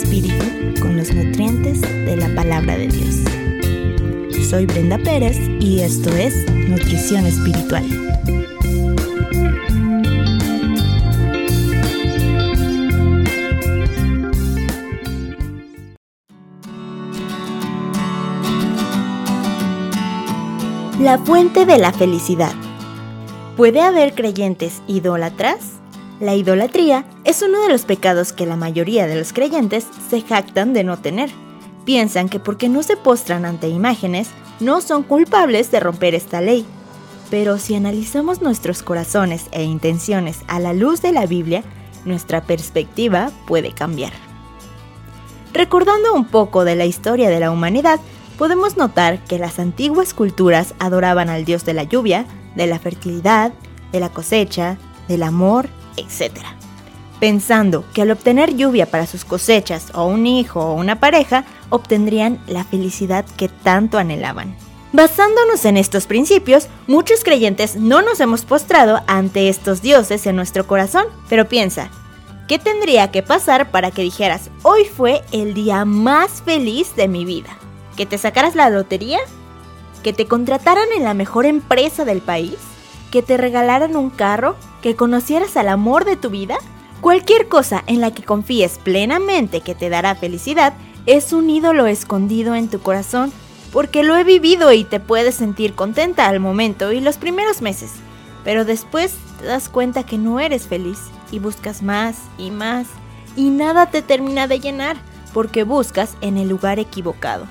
tu espíritu con los nutrientes de la palabra de Dios. Soy Brenda Pérez y esto es Nutrición Espiritual. La fuente de la felicidad. ¿Puede haber creyentes idólatras? La idolatría es uno de los pecados que la mayoría de los creyentes se jactan de no tener. Piensan que porque no se postran ante imágenes, no son culpables de romper esta ley. Pero si analizamos nuestros corazones e intenciones a la luz de la Biblia, nuestra perspectiva puede cambiar. Recordando un poco de la historia de la humanidad, podemos notar que las antiguas culturas adoraban al dios de la lluvia, de la fertilidad, de la cosecha, del amor etc. Pensando que al obtener lluvia para sus cosechas o un hijo o una pareja, obtendrían la felicidad que tanto anhelaban. Basándonos en estos principios, muchos creyentes no nos hemos postrado ante estos dioses en nuestro corazón, pero piensa, ¿qué tendría que pasar para que dijeras, hoy fue el día más feliz de mi vida? ¿Que te sacaras la lotería? ¿Que te contrataran en la mejor empresa del país? ¿Que te regalaran un carro? Que conocieras al amor de tu vida? Cualquier cosa en la que confíes plenamente que te dará felicidad es un ídolo escondido en tu corazón, porque lo he vivido y te puedes sentir contenta al momento y los primeros meses, pero después te das cuenta que no eres feliz y buscas más y más y nada te termina de llenar porque buscas en el lugar equivocado.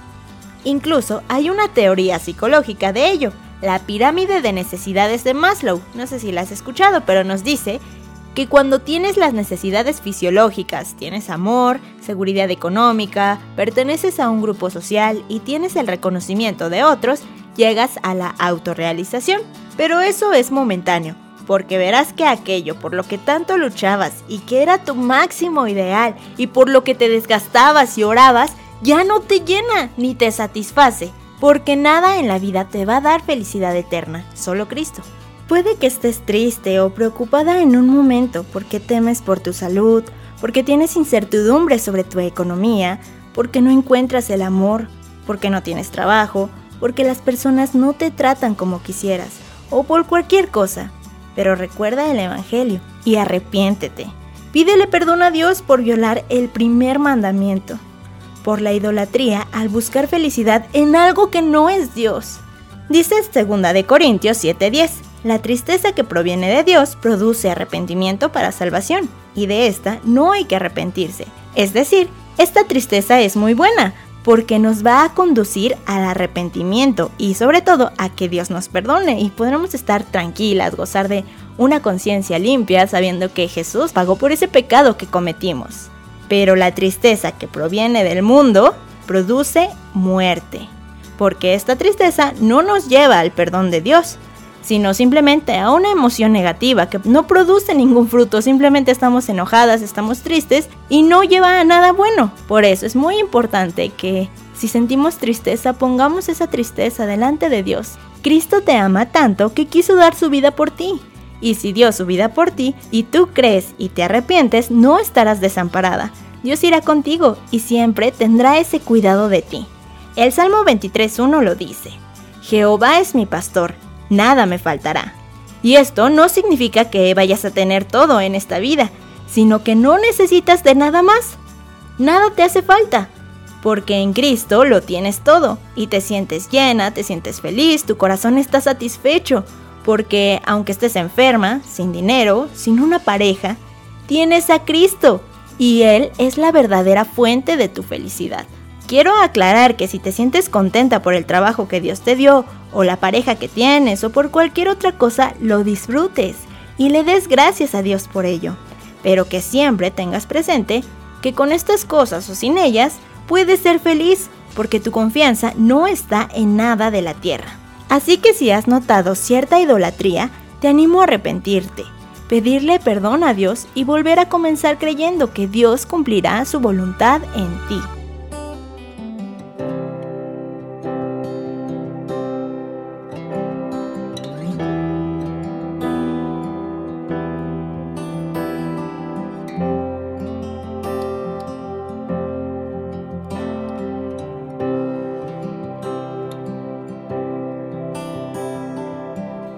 Incluso hay una teoría psicológica de ello, la pirámide de necesidades de Maslow. No sé si la has escuchado, pero nos dice que cuando tienes las necesidades fisiológicas, tienes amor, seguridad económica, perteneces a un grupo social y tienes el reconocimiento de otros, llegas a la autorrealización. Pero eso es momentáneo, porque verás que aquello por lo que tanto luchabas y que era tu máximo ideal y por lo que te desgastabas y orabas, ya no te llena ni te satisface porque nada en la vida te va a dar felicidad eterna, solo Cristo. Puede que estés triste o preocupada en un momento porque temes por tu salud, porque tienes incertidumbre sobre tu economía, porque no encuentras el amor, porque no tienes trabajo, porque las personas no te tratan como quisieras, o por cualquier cosa. Pero recuerda el Evangelio y arrepiéntete. Pídele perdón a Dios por violar el primer mandamiento por la idolatría al buscar felicidad en algo que no es Dios. Dice 2 de Corintios 7:10, la tristeza que proviene de Dios produce arrepentimiento para salvación, y de esta no hay que arrepentirse. Es decir, esta tristeza es muy buena, porque nos va a conducir al arrepentimiento y sobre todo a que Dios nos perdone y podremos estar tranquilas, gozar de una conciencia limpia sabiendo que Jesús pagó por ese pecado que cometimos. Pero la tristeza que proviene del mundo produce muerte, porque esta tristeza no nos lleva al perdón de Dios, sino simplemente a una emoción negativa que no produce ningún fruto, simplemente estamos enojadas, estamos tristes y no lleva a nada bueno. Por eso es muy importante que si sentimos tristeza, pongamos esa tristeza delante de Dios. Cristo te ama tanto que quiso dar su vida por ti. Y si dio su vida por ti y tú crees y te arrepientes, no estarás desamparada. Dios irá contigo y siempre tendrá ese cuidado de ti. El Salmo 23.1 lo dice, Jehová es mi pastor, nada me faltará. Y esto no significa que vayas a tener todo en esta vida, sino que no necesitas de nada más. Nada te hace falta, porque en Cristo lo tienes todo y te sientes llena, te sientes feliz, tu corazón está satisfecho, porque aunque estés enferma, sin dinero, sin una pareja, tienes a Cristo y Él es la verdadera fuente de tu felicidad. Quiero aclarar que si te sientes contenta por el trabajo que Dios te dio, o la pareja que tienes, o por cualquier otra cosa, lo disfrutes y le des gracias a Dios por ello. Pero que siempre tengas presente que con estas cosas o sin ellas, puedes ser feliz porque tu confianza no está en nada de la tierra. Así que si has notado cierta idolatría, te animo a arrepentirte, pedirle perdón a Dios y volver a comenzar creyendo que Dios cumplirá su voluntad en ti.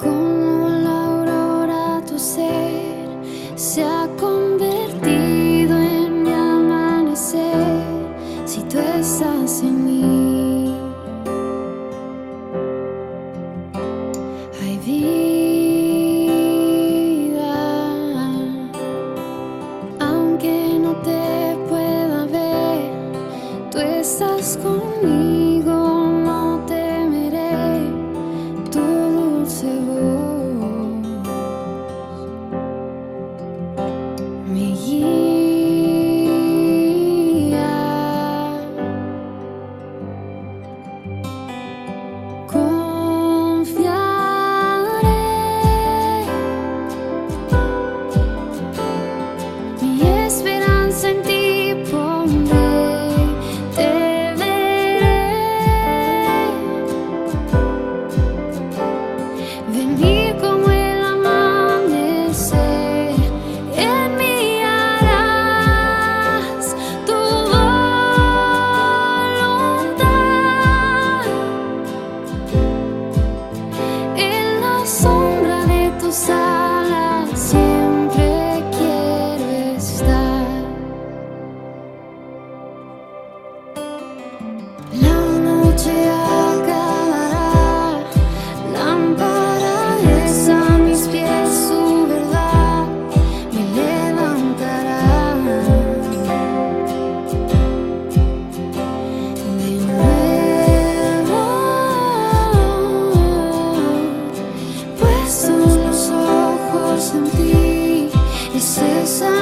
como la aurora tu ser se ha convertido en mi amanecer, si tú estás en mí. Hay vida, aunque no te pueda ver, tú estás conmigo. pieces.